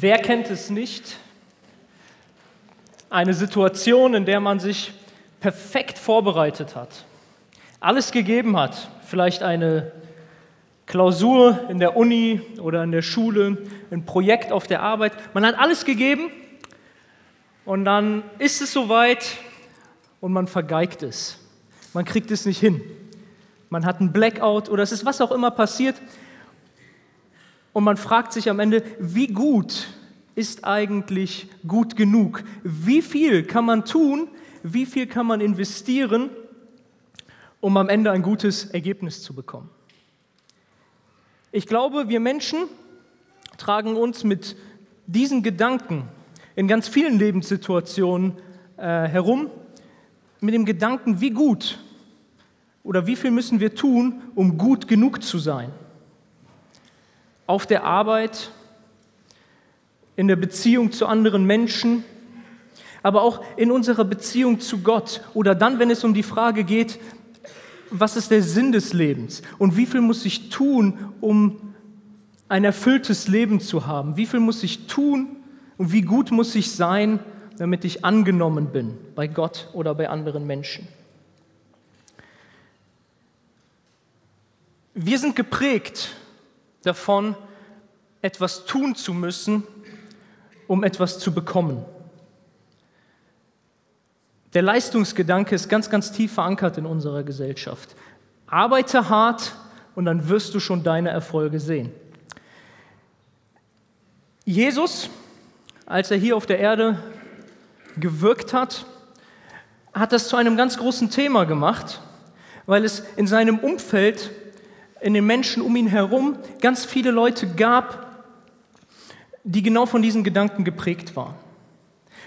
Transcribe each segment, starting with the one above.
Wer kennt es nicht? Eine Situation, in der man sich perfekt vorbereitet hat, alles gegeben hat, vielleicht eine Klausur in der Uni oder in der Schule, ein Projekt auf der Arbeit. Man hat alles gegeben und dann ist es soweit und man vergeigt es. Man kriegt es nicht hin. Man hat einen Blackout oder es ist was auch immer passiert und man fragt sich am Ende, wie gut ist eigentlich gut genug? Wie viel kann man tun? Wie viel kann man investieren, um am Ende ein gutes Ergebnis zu bekommen? Ich glaube, wir Menschen tragen uns mit diesen Gedanken in ganz vielen Lebenssituationen äh, herum, mit dem Gedanken, wie gut oder wie viel müssen wir tun, um gut genug zu sein auf der Arbeit, in der Beziehung zu anderen Menschen, aber auch in unserer Beziehung zu Gott oder dann, wenn es um die Frage geht, was ist der Sinn des Lebens und wie viel muss ich tun, um ein erfülltes Leben zu haben? Wie viel muss ich tun und wie gut muss ich sein, damit ich angenommen bin bei Gott oder bei anderen Menschen? Wir sind geprägt davon, etwas tun zu müssen, um etwas zu bekommen. Der Leistungsgedanke ist ganz, ganz tief verankert in unserer Gesellschaft. Arbeite hart und dann wirst du schon deine Erfolge sehen. Jesus, als er hier auf der Erde gewirkt hat, hat das zu einem ganz großen Thema gemacht, weil es in seinem Umfeld in den Menschen um ihn herum ganz viele Leute gab, die genau von diesen Gedanken geprägt waren.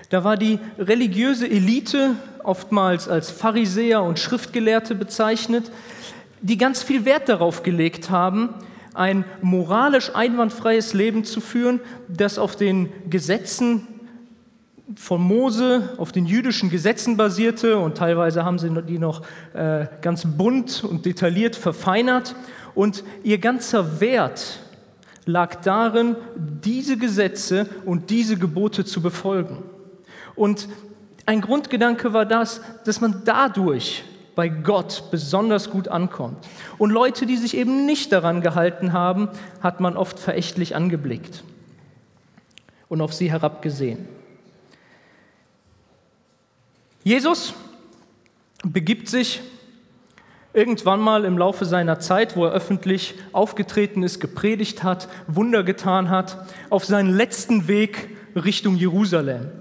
Da war die religiöse Elite, oftmals als Pharisäer und Schriftgelehrte bezeichnet, die ganz viel Wert darauf gelegt haben, ein moralisch einwandfreies Leben zu führen, das auf den Gesetzen von Mose auf den jüdischen Gesetzen basierte und teilweise haben sie die noch äh, ganz bunt und detailliert verfeinert. Und ihr ganzer Wert lag darin, diese Gesetze und diese Gebote zu befolgen. Und ein Grundgedanke war das, dass man dadurch bei Gott besonders gut ankommt. Und Leute, die sich eben nicht daran gehalten haben, hat man oft verächtlich angeblickt und auf sie herabgesehen. Jesus begibt sich irgendwann mal im Laufe seiner Zeit, wo er öffentlich aufgetreten ist, gepredigt hat, Wunder getan hat, auf seinen letzten Weg Richtung Jerusalem.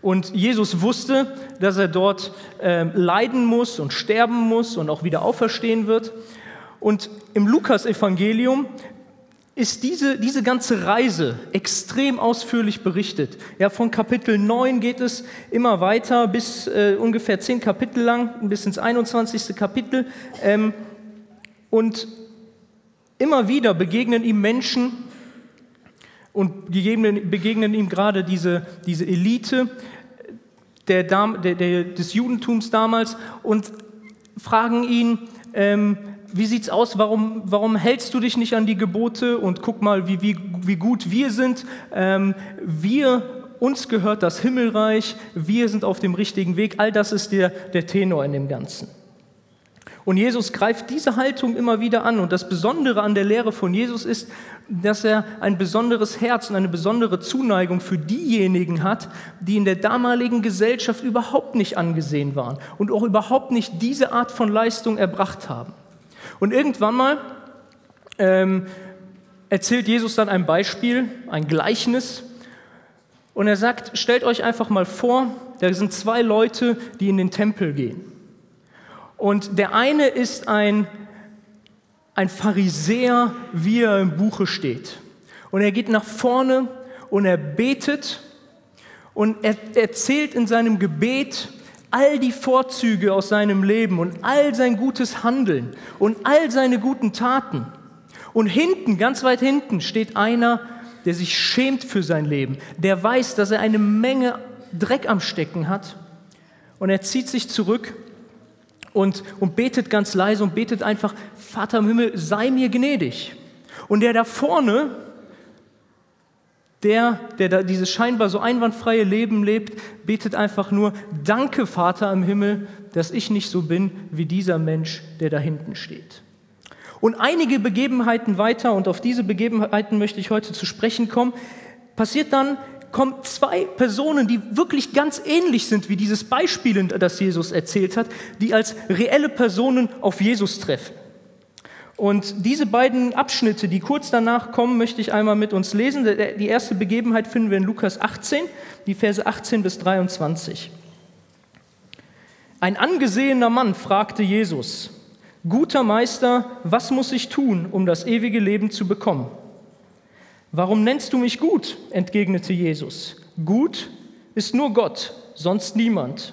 Und Jesus wusste, dass er dort äh, leiden muss und sterben muss und auch wieder auferstehen wird. Und im Lukas-Evangelium ist diese, diese ganze Reise extrem ausführlich berichtet. Ja, von Kapitel 9 geht es immer weiter bis äh, ungefähr zehn Kapitel lang, bis ins 21. Kapitel. Ähm, und immer wieder begegnen ihm Menschen und begegnen, begegnen ihm gerade diese, diese Elite der, der, der, des Judentums damals und fragen ihn, ähm, wie sieht es aus? Warum, warum hältst du dich nicht an die Gebote? Und guck mal, wie, wie, wie gut wir sind. Ähm, wir, uns gehört das Himmelreich. Wir sind auf dem richtigen Weg. All das ist der, der Tenor in dem Ganzen. Und Jesus greift diese Haltung immer wieder an. Und das Besondere an der Lehre von Jesus ist, dass er ein besonderes Herz und eine besondere Zuneigung für diejenigen hat, die in der damaligen Gesellschaft überhaupt nicht angesehen waren und auch überhaupt nicht diese Art von Leistung erbracht haben. Und irgendwann mal ähm, erzählt Jesus dann ein Beispiel, ein Gleichnis. Und er sagt, stellt euch einfach mal vor, da sind zwei Leute, die in den Tempel gehen. Und der eine ist ein, ein Pharisäer, wie er im Buche steht. Und er geht nach vorne und er betet und er erzählt in seinem Gebet all die Vorzüge aus seinem Leben und all sein gutes Handeln und all seine guten Taten. Und hinten, ganz weit hinten, steht einer, der sich schämt für sein Leben, der weiß, dass er eine Menge Dreck am Stecken hat. Und er zieht sich zurück und, und betet ganz leise und betet einfach, Vater im Himmel, sei mir gnädig. Und der da vorne, Der, der da dieses scheinbar so einwandfreie Leben lebt, betet einfach nur, danke Vater im Himmel, dass ich nicht so bin wie dieser Mensch, der da hinten steht. Und einige Begebenheiten weiter, und auf diese Begebenheiten möchte ich heute zu sprechen kommen, passiert dann, kommen zwei Personen, die wirklich ganz ähnlich sind wie dieses Beispiel, das Jesus erzählt hat, die als reelle Personen auf Jesus treffen. Und diese beiden Abschnitte, die kurz danach kommen, möchte ich einmal mit uns lesen. Die erste Begebenheit finden wir in Lukas 18, die Verse 18 bis 23. Ein angesehener Mann fragte Jesus, Guter Meister, was muss ich tun, um das ewige Leben zu bekommen? Warum nennst du mich gut? entgegnete Jesus. Gut ist nur Gott, sonst niemand.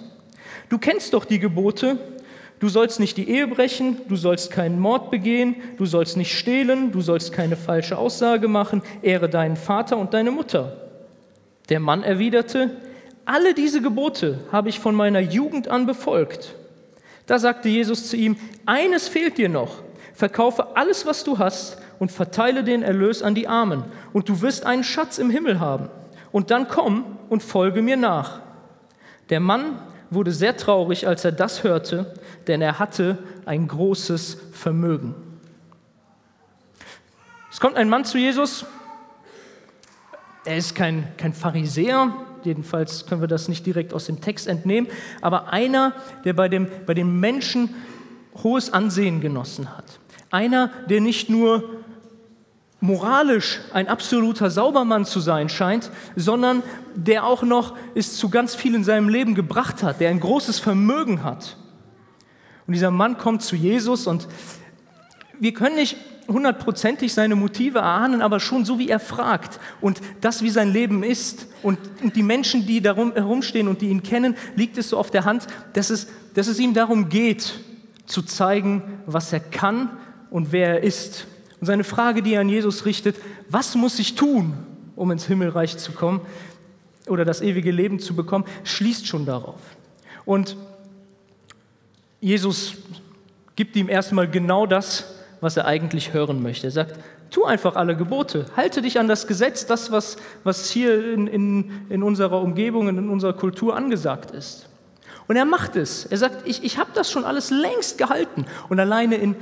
Du kennst doch die Gebote, Du sollst nicht die Ehe brechen, du sollst keinen Mord begehen, du sollst nicht stehlen, du sollst keine falsche Aussage machen, ehre deinen Vater und deine Mutter. Der Mann erwiderte, alle diese Gebote habe ich von meiner Jugend an befolgt. Da sagte Jesus zu ihm, eines fehlt dir noch, verkaufe alles, was du hast und verteile den Erlös an die Armen, und du wirst einen Schatz im Himmel haben. Und dann komm und folge mir nach. Der Mann wurde sehr traurig, als er das hörte, denn er hatte ein großes Vermögen. Es kommt ein Mann zu Jesus, er ist kein, kein Pharisäer, jedenfalls können wir das nicht direkt aus dem Text entnehmen, aber einer, der bei, dem, bei den Menschen hohes Ansehen genossen hat. Einer, der nicht nur moralisch ein absoluter Saubermann zu sein scheint, sondern der auch noch es zu ganz viel in seinem Leben gebracht hat, der ein großes Vermögen hat. Und dieser Mann kommt zu Jesus und wir können nicht hundertprozentig seine Motive erahnen, aber schon so, wie er fragt und das, wie sein Leben ist und, die Menschen, die darum herumstehen und die ihn kennen, liegt es so auf der Hand, dass es, dass es ihm darum geht, zu zeigen, was er kann und wer er ist. Und seine Frage, die er an Jesus richtet, was muss ich tun, um ins Himmelreich zu kommen oder das ewige Leben zu bekommen, schließt schon darauf. Und Jesus gibt ihm erstmal genau das, was er eigentlich hören möchte. Er sagt, tu einfach alle Gebote, halte dich an das Gesetz, das, was, was hier in, in, in unserer Umgebung, in unserer Kultur angesagt ist. Und er macht es. Er sagt, ich, ich habe das schon alles längst gehalten. Und alleine in,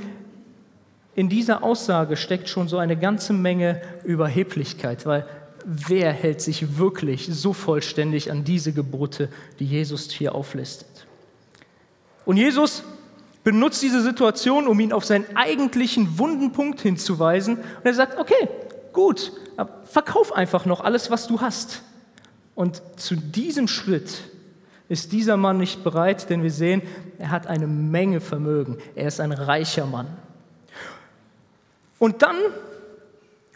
in dieser Aussage steckt schon so eine ganze Menge Überheblichkeit, weil wer hält sich wirklich so vollständig an diese Gebote, die Jesus hier auflistet? Und Jesus benutzt diese Situation, um ihn auf seinen eigentlichen Wundenpunkt hinzuweisen. Und er sagt, okay, gut, verkauf einfach noch alles, was du hast. Und zu diesem Schritt ist dieser Mann nicht bereit, denn wir sehen, er hat eine Menge Vermögen. Er ist ein reicher Mann. Und dann,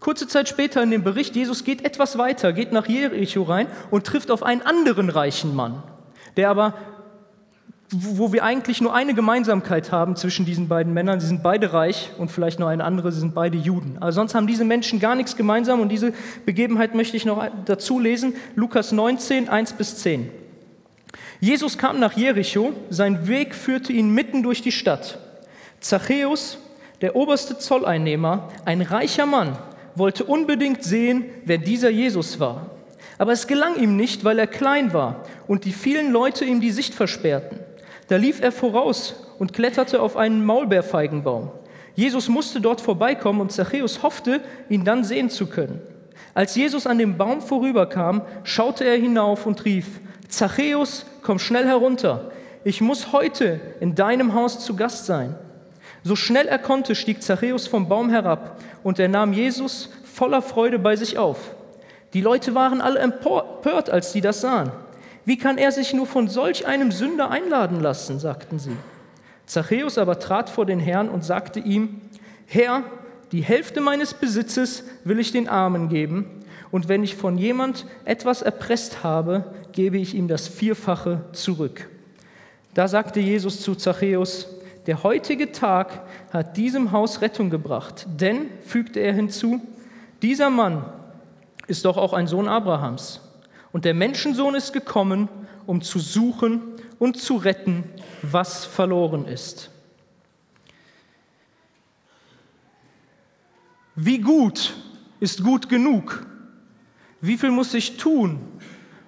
kurze Zeit später in dem Bericht, Jesus geht etwas weiter, geht nach Jericho rein und trifft auf einen anderen reichen Mann, der aber, wo wir eigentlich nur eine Gemeinsamkeit haben zwischen diesen beiden Männern, sie sind beide reich und vielleicht noch eine andere, sie sind beide Juden. Also sonst haben diese Menschen gar nichts gemeinsam und diese Begebenheit möchte ich noch dazu lesen, Lukas 19, 1 bis 10. Jesus kam nach Jericho, sein Weg führte ihn mitten durch die Stadt. Zachäus, der oberste Zolleinnehmer, ein reicher Mann, wollte unbedingt sehen, wer dieser Jesus war. Aber es gelang ihm nicht, weil er klein war und die vielen Leute ihm die Sicht versperrten. Da lief er voraus und kletterte auf einen Maulbeerfeigenbaum. Jesus musste dort vorbeikommen und Zachäus hoffte, ihn dann sehen zu können. Als Jesus an dem Baum vorüberkam, schaute er hinauf und rief, Zachäus, komm schnell herunter, ich muss heute in deinem Haus zu Gast sein. So schnell er konnte, stieg Zachäus vom Baum herab und er nahm Jesus voller Freude bei sich auf. Die Leute waren alle empört, als sie das sahen. Wie kann er sich nur von solch einem Sünder einladen lassen, sagten sie. Zachäus aber trat vor den Herrn und sagte ihm, Herr, die Hälfte meines Besitzes will ich den Armen geben, und wenn ich von jemand etwas erpresst habe, gebe ich ihm das Vierfache zurück. Da sagte Jesus zu Zachäus, der heutige Tag hat diesem Haus Rettung gebracht. Denn, fügte er hinzu, dieser Mann ist doch auch ein Sohn Abrahams. Und der Menschensohn ist gekommen, um zu suchen und zu retten, was verloren ist. Wie gut ist gut genug? Wie viel muss ich tun,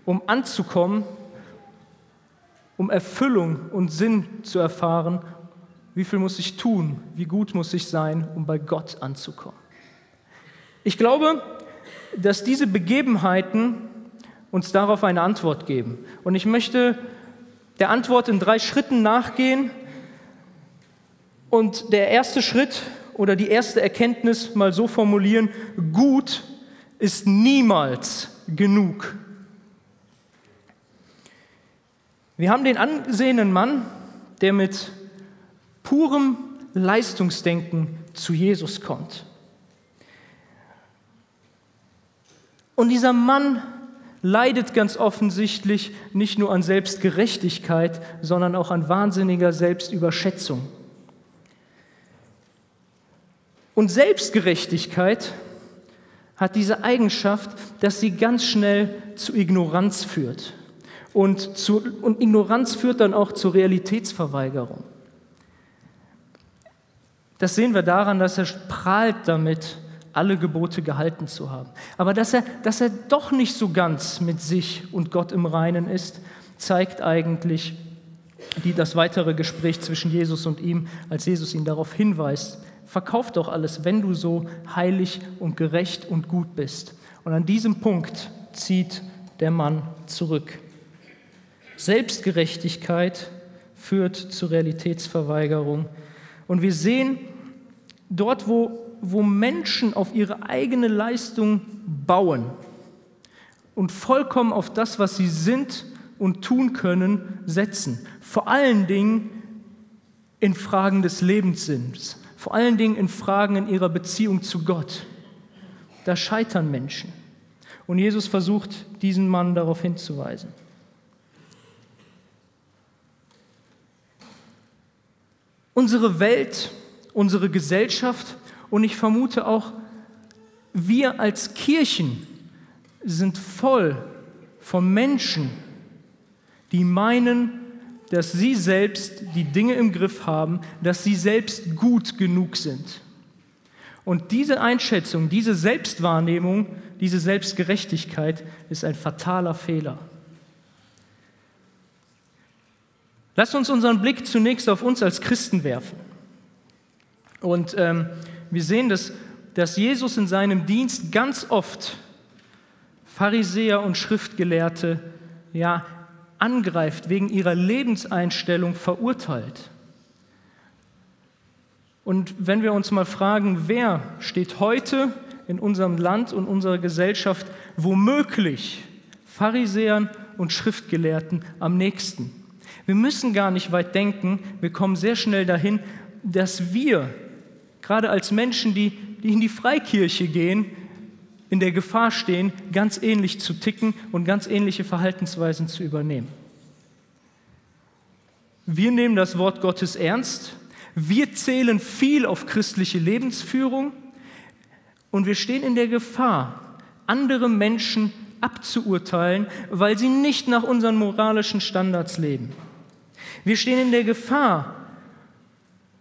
um anzukommen, um Erfüllung und Sinn zu erfahren? Wie viel muss ich tun? Wie gut muss ich sein, um bei Gott anzukommen? Ich glaube, dass diese Begebenheiten uns darauf eine Antwort geben. Und ich möchte der Antwort in drei Schritten nachgehen. Und der erste Schritt oder die erste Erkenntnis mal so formulieren, gut ist niemals genug. Wir haben den angesehenen Mann, der mit purem Leistungsdenken zu Jesus kommt. Und dieser Mann leidet ganz offensichtlich nicht nur an Selbstgerechtigkeit, sondern auch an wahnsinniger Selbstüberschätzung. Und Selbstgerechtigkeit hat diese Eigenschaft, dass sie ganz schnell zu Ignoranz führt. Und, zu, und Ignoranz führt dann auch zur Realitätsverweigerung. Das sehen wir daran, dass er prahlt damit, alle Gebote gehalten zu haben. Aber dass er, dass er doch nicht so ganz mit sich und Gott im Reinen ist, zeigt eigentlich die, das weitere Gespräch zwischen Jesus und ihm, als Jesus ihn darauf hinweist, verkauf doch alles, wenn du so heilig und gerecht und gut bist. Und an diesem Punkt zieht der Mann zurück. Selbstgerechtigkeit führt zur Realitätsverweigerung. Und wir sehen, dort, wo wo Menschen auf ihre eigene Leistung bauen und vollkommen auf das, was sie sind und tun können, setzen. Vor allen Dingen in Fragen des Lebenssinns, vor allen Dingen in Fragen in ihrer Beziehung zu Gott. Da scheitern Menschen. Und Jesus versucht, diesen Mann darauf hinzuweisen. Unsere Welt, unsere Gesellschaft und ich vermute auch, wir als Kirchen sind voll von Menschen, die meinen, dass sie selbst die Dinge im Griff haben, dass sie selbst gut genug sind. Und diese Einschätzung, diese Selbstwahrnehmung, diese Selbstgerechtigkeit ist ein fataler Fehler. Lass uns unseren Blick zunächst auf uns als Christen werfen. Und ähm, wir sehen, dass, dass Jesus in seinem Dienst ganz oft Pharisäer und Schriftgelehrte ja, angreift, wegen ihrer Lebenseinstellung verurteilt. Und wenn wir uns mal fragen, wer steht heute in unserem Land und unserer Gesellschaft womöglich Pharisäern und Schriftgelehrten am nächsten? Wir müssen gar nicht weit denken, wir kommen sehr schnell dahin, dass wir gerade als Menschen, die, die in die Freikirche gehen, in der Gefahr stehen, ganz ähnlich zu ticken und ganz ähnliche Verhaltensweisen zu übernehmen. Wir nehmen das Wort Gottes ernst, wir zählen viel auf christliche Lebensführung und wir stehen in der Gefahr, andere Menschen abzuurteilen, weil sie nicht nach unseren moralischen Standards leben. Wir stehen in der Gefahr,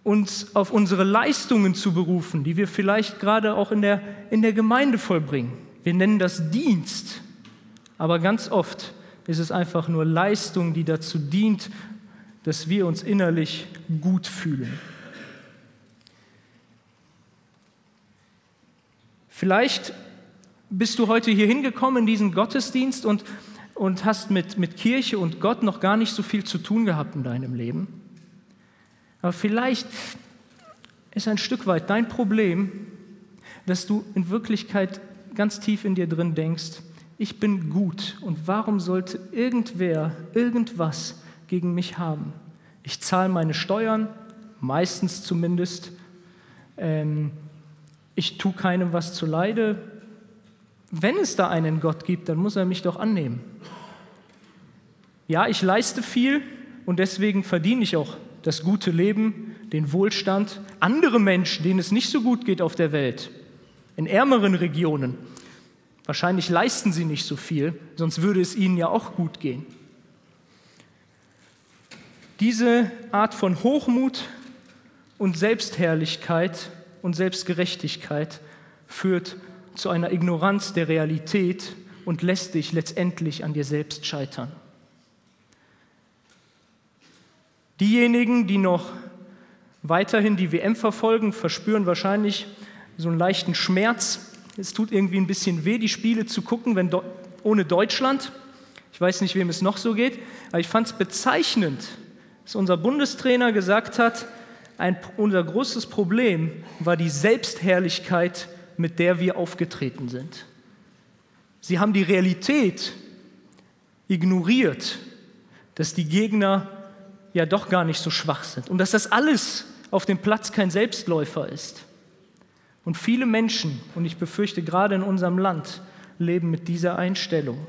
uns auf unsere Leistungen zu berufen, die wir vielleicht gerade auch in der, in der Gemeinde vollbringen. Wir nennen das Dienst, aber ganz oft ist es einfach nur Leistung, die dazu dient, dass wir uns innerlich gut fühlen. Vielleicht bist du heute hier hingekommen in diesen Gottesdienst und, und hast mit, mit Kirche und Gott noch gar nicht so viel zu tun gehabt in deinem Leben. Aber vielleicht ist ein Stück weit dein Problem, dass du in Wirklichkeit ganz tief in dir drin denkst, ich bin gut und warum sollte irgendwer irgendwas gegen mich haben? Ich zahle meine Steuern, meistens zumindest. Ähm, ich tue keinem was zu Leide. Wenn es da einen Gott gibt, dann muss er mich doch annehmen. Ja, ich leiste viel und deswegen verdiene ich auch das gute Leben, den Wohlstand. Andere Menschen, denen es nicht so gut geht auf der Welt, in ärmeren Regionen, wahrscheinlich leisten sie nicht so viel, sonst würde es ihnen ja auch gut gehen. Diese Art von Hochmut und Selbstherrlichkeit und Selbstgerechtigkeit führt zu einer Ignoranz der Realität und lässt dich letztendlich an dir selbst scheitern. Diejenigen, die noch weiterhin die WM verfolgen, verspüren wahrscheinlich so einen leichten Schmerz. Es tut irgendwie ein bisschen weh, die Spiele zu gucken, wenn ohne Deutschland. Ich weiß nicht, wem es noch so geht, aber ich fand es bezeichnend, dass unser Bundestrainer gesagt hat, ein, unser großes Problem war die Selbstherrlichkeit, mit der wir aufgetreten sind. Sie haben die Realität ignoriert, dass die Gegner ja doch gar nicht so schwach sind und dass das alles auf dem Platz kein Selbstläufer ist. Und viele Menschen, und ich befürchte gerade in unserem Land, leben mit dieser Einstellung.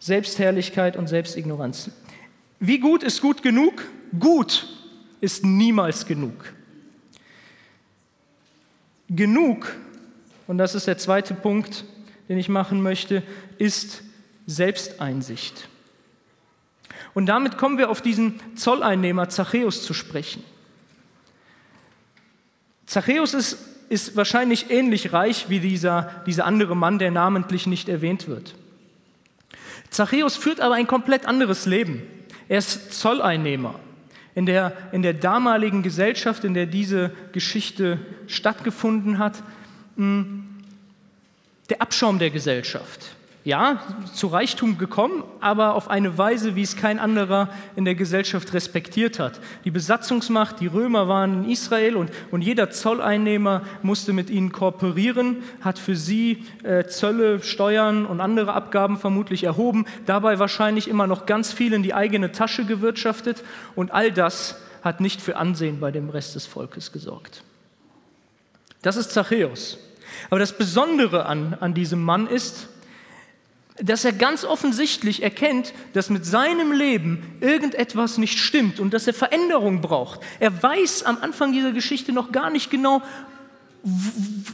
Selbstherrlichkeit und Selbstignoranz. Wie gut ist gut genug? Gut ist niemals genug. Genug, und das ist der zweite Punkt, den ich machen möchte, ist Selbsteinsicht. Und damit kommen wir auf diesen Zolleinnehmer Zachäus zu sprechen. Zachäus ist, ist wahrscheinlich ähnlich reich wie dieser, dieser andere Mann, der namentlich nicht erwähnt wird. Zachäus führt aber ein komplett anderes Leben. Er ist Zolleinnehmer. In der, in der damaligen Gesellschaft, in der diese Geschichte stattgefunden hat, hm, der Abschaum der Gesellschaft ja, zu Reichtum gekommen, aber auf eine Weise, wie es kein anderer in der Gesellschaft respektiert hat. Die Besatzungsmacht, die Römer waren in Israel und, und jeder Zolleinnehmer musste mit ihnen kooperieren, hat für sie äh, Zölle, Steuern und andere Abgaben vermutlich erhoben, dabei wahrscheinlich immer noch ganz viel in die eigene Tasche gewirtschaftet und all das hat nicht für Ansehen bei dem Rest des Volkes gesorgt. Das ist Zachäus. Aber das Besondere an, an diesem Mann ist, dass er ganz offensichtlich erkennt, dass mit seinem Leben irgendetwas nicht stimmt und dass er Veränderung braucht. Er weiß am Anfang dieser Geschichte noch gar nicht genau,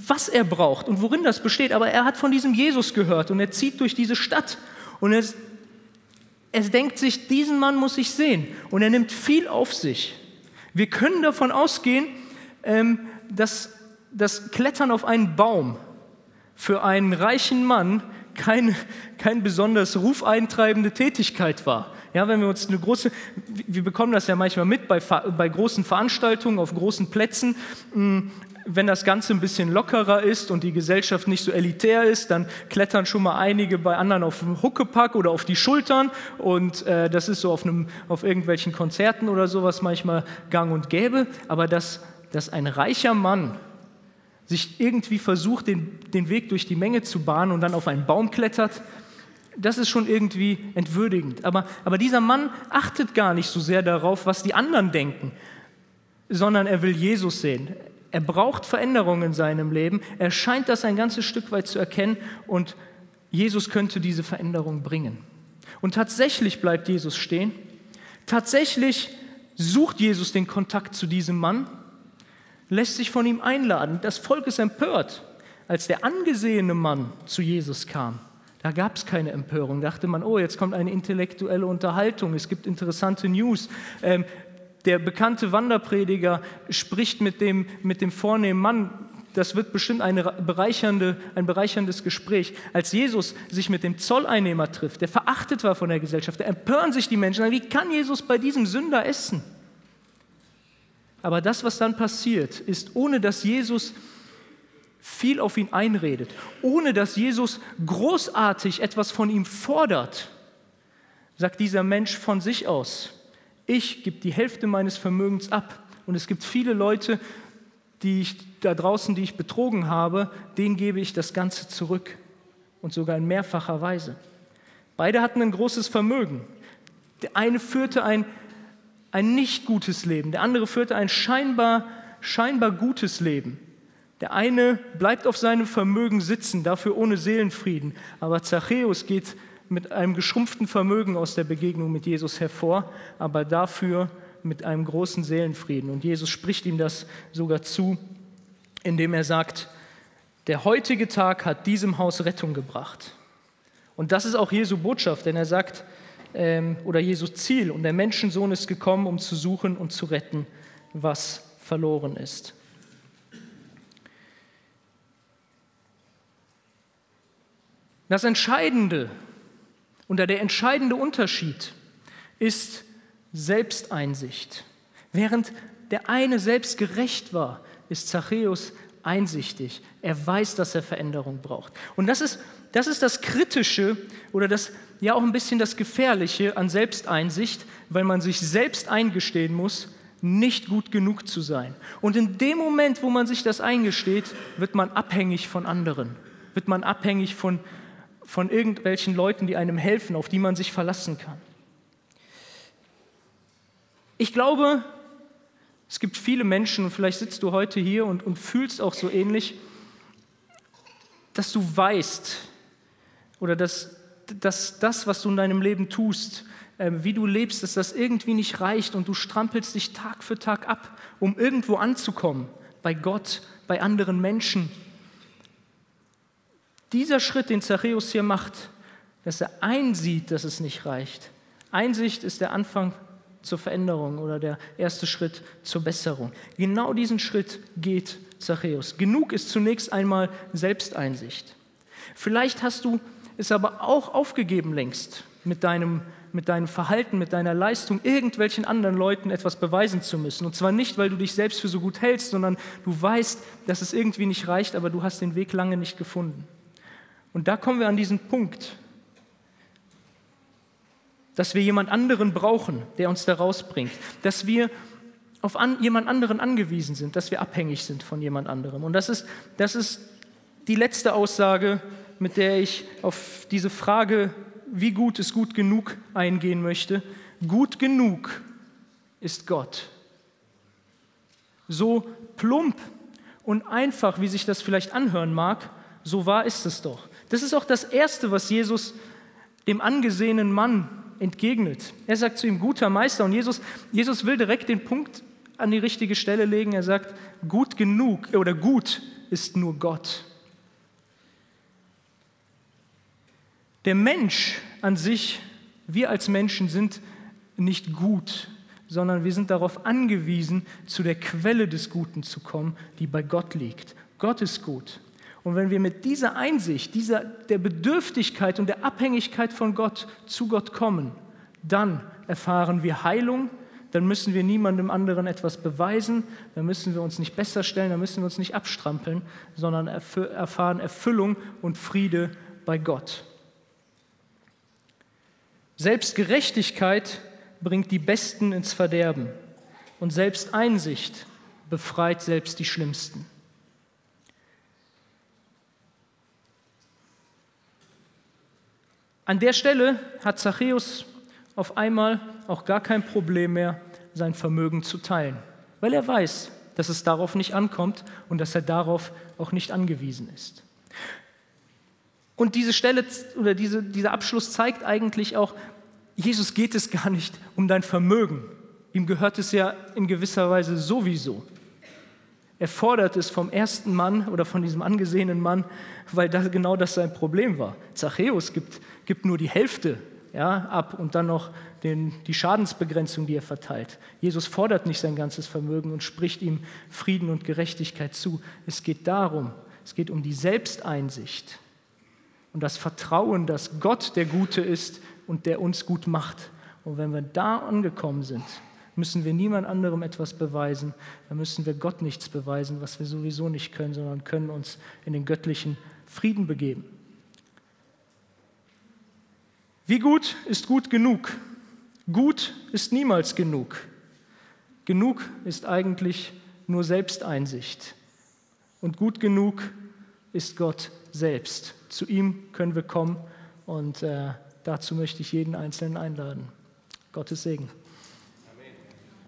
was er braucht und worin das besteht, aber er hat von diesem Jesus gehört und er zieht durch diese Stadt und er, er denkt sich, diesen Mann muss ich sehen und er nimmt viel auf sich. Wir können davon ausgehen, ähm, dass das Klettern auf einen Baum für einen reichen Mann keine, keine besonders rufeintreibende Tätigkeit war. Ja, wenn wir uns eine große, wir bekommen das ja manchmal mit bei, bei großen Veranstaltungen auf großen Plätzen, hm, wenn das Ganze ein bisschen lockerer ist und die Gesellschaft nicht so elitär ist, dann klettern schon mal einige bei anderen auf den Huckepack oder auf die Schultern und äh, das ist so auf, einem, auf irgendwelchen Konzerten oder sowas manchmal gang und gäbe, aber dass, dass ein reicher Mann sich irgendwie versucht, den, den Weg durch die Menge zu bahnen und dann auf einen Baum klettert, das ist schon irgendwie entwürdigend. Aber, aber dieser Mann achtet gar nicht so sehr darauf, was die anderen denken, sondern er will Jesus sehen. Er braucht Veränderungen in seinem Leben. Er scheint das ein ganzes Stück weit zu erkennen und Jesus könnte diese Veränderung bringen. Und tatsächlich bleibt Jesus stehen. Tatsächlich sucht Jesus den Kontakt zu diesem Mann lässt sich von ihm einladen. Das Volk ist empört. Als der angesehene Mann zu Jesus kam, da gab es keine Empörung. Da dachte man, oh, jetzt kommt eine intellektuelle Unterhaltung, es gibt interessante News. Ähm, der bekannte Wanderprediger spricht mit dem, mit dem vornehmen Mann. Das wird bestimmt eine bereichernde, ein bereicherndes Gespräch. Als Jesus sich mit dem Zolleinnehmer trifft, der verachtet war von der Gesellschaft, da empören sich die Menschen. Wie kann Jesus bei diesem Sünder essen? Aber das, was dann passiert, ist, ohne dass Jesus viel auf ihn einredet, ohne dass Jesus großartig etwas von ihm fordert, sagt dieser Mensch von sich aus, ich gebe die Hälfte meines Vermögens ab. Und es gibt viele Leute, die ich da draußen, die ich betrogen habe, denen gebe ich das Ganze zurück und sogar in mehrfacher Weise. Beide hatten ein großes Vermögen. Der eine führte ein ein nicht gutes Leben, der andere führte ein scheinbar, scheinbar gutes Leben. Der eine bleibt auf seinem Vermögen sitzen, dafür ohne Seelenfrieden, aber Zachäus geht mit einem geschrumpften Vermögen aus der Begegnung mit Jesus hervor, aber dafür mit einem großen Seelenfrieden. Und Jesus spricht ihm das sogar zu, indem er sagt, der heutige Tag hat diesem Haus Rettung gebracht. Und das ist auch Jesu Botschaft, denn er sagt, ähm, oder Jesu Ziel. Und der Menschensohn ist gekommen, um zu suchen und zu retten, was verloren ist. Das Entscheidende oder der entscheidende Unterschied ist Selbsteinsicht. Während der eine selbst gerecht war, ist Zachäus einsichtig. Er weiß, dass er Veränderung braucht. Und das ist, das ist das Kritische oder das, ja auch ein bisschen das Gefährliche an Selbsteinsicht, weil man sich selbst eingestehen muss, nicht gut genug zu sein. Und in dem Moment, wo man sich das eingesteht, wird man abhängig von anderen, wird man abhängig von, von irgendwelchen Leuten, die einem helfen, auf die man sich verlassen kann. Ich glaube, es gibt viele Menschen, und vielleicht sitzt du heute hier und, und fühlst auch so ähnlich, dass du weißt oder dass, dass das, was du in deinem Leben tust, äh, wie du lebst, dass das irgendwie nicht reicht und du strampelst dich Tag für Tag ab, um irgendwo anzukommen, bei Gott, bei anderen Menschen. Dieser Schritt, den Zachäus hier macht, dass er einsieht, dass es nicht reicht. Einsicht ist der Anfang zur Veränderung oder der erste Schritt zur Besserung. Genau diesen Schritt geht Zachäus. Genug ist zunächst einmal Selbsteinsicht. Vielleicht hast du es aber auch aufgegeben längst, mit deinem, mit deinem Verhalten, mit deiner Leistung irgendwelchen anderen Leuten etwas beweisen zu müssen. Und zwar nicht, weil du dich selbst für so gut hältst, sondern du weißt, dass es irgendwie nicht reicht, aber du hast den Weg lange nicht gefunden. Und da kommen wir an diesen Punkt, dass wir jemand anderen brauchen, der uns da rausbringt, dass wir auf an, jemand anderen angewiesen sind, dass wir abhängig sind von jemand anderem. Und das ist, das ist die letzte Aussage, mit der ich auf diese Frage, wie gut ist gut genug, eingehen möchte. Gut genug ist Gott. So plump und einfach, wie sich das vielleicht anhören mag, so wahr ist es doch. Das ist auch das Erste, was Jesus dem angesehenen Mann entgegnet. Er sagt zu ihm, guter Meister. Und Jesus, Jesus will direkt den Punkt an die richtige Stelle legen. Er sagt, gut genug oder gut ist nur Gott. Der Mensch an sich, wir als Menschen sind nicht gut, sondern wir sind darauf angewiesen, zu der Quelle des Guten zu kommen, die bei Gott liegt. Gott ist gut. Und wenn wir mit dieser Einsicht, dieser, der Bedürftigkeit und der Abhängigkeit von Gott zu Gott kommen, dann erfahren wir Heilung, dann müssen wir niemandem anderen etwas beweisen, dann müssen wir uns nicht besser stellen, dann müssen wir uns nicht abstrampeln, sondern erfahren Erfüllung und Friede bei Gott. Selbstgerechtigkeit bringt die Besten ins Verderben und Selbsteinsicht befreit selbst die Schlimmsten. An der Stelle hat Zachäus auf einmal auch gar kein Problem mehr, sein Vermögen zu teilen, weil er weiß, dass es darauf nicht ankommt und dass er darauf auch nicht angewiesen ist. Und diese Stelle oder diese, dieser Abschluss zeigt eigentlich auch, Jesus geht es gar nicht um dein Vermögen. Ihm gehört es ja in gewisser Weise sowieso. Er fordert es vom ersten Mann oder von diesem angesehenen Mann, weil das, genau das sein Problem war. Zachäus gibt, gibt nur die Hälfte ja, ab und dann noch den, die Schadensbegrenzung, die er verteilt. Jesus fordert nicht sein ganzes Vermögen und spricht ihm Frieden und Gerechtigkeit zu. Es geht darum, es geht um die Selbsteinsicht und das Vertrauen, dass Gott der Gute ist und der uns gut macht. Und wenn wir da angekommen sind, müssen wir niemand anderem etwas beweisen, dann müssen wir Gott nichts beweisen, was wir sowieso nicht können, sondern können uns in den göttlichen Frieden begeben. Wie gut ist gut genug? Gut ist niemals genug. Genug ist eigentlich nur Selbsteinsicht. Und gut genug ist Gott selbst. Zu ihm können wir kommen und äh, dazu möchte ich jeden Einzelnen einladen. Gottes Segen.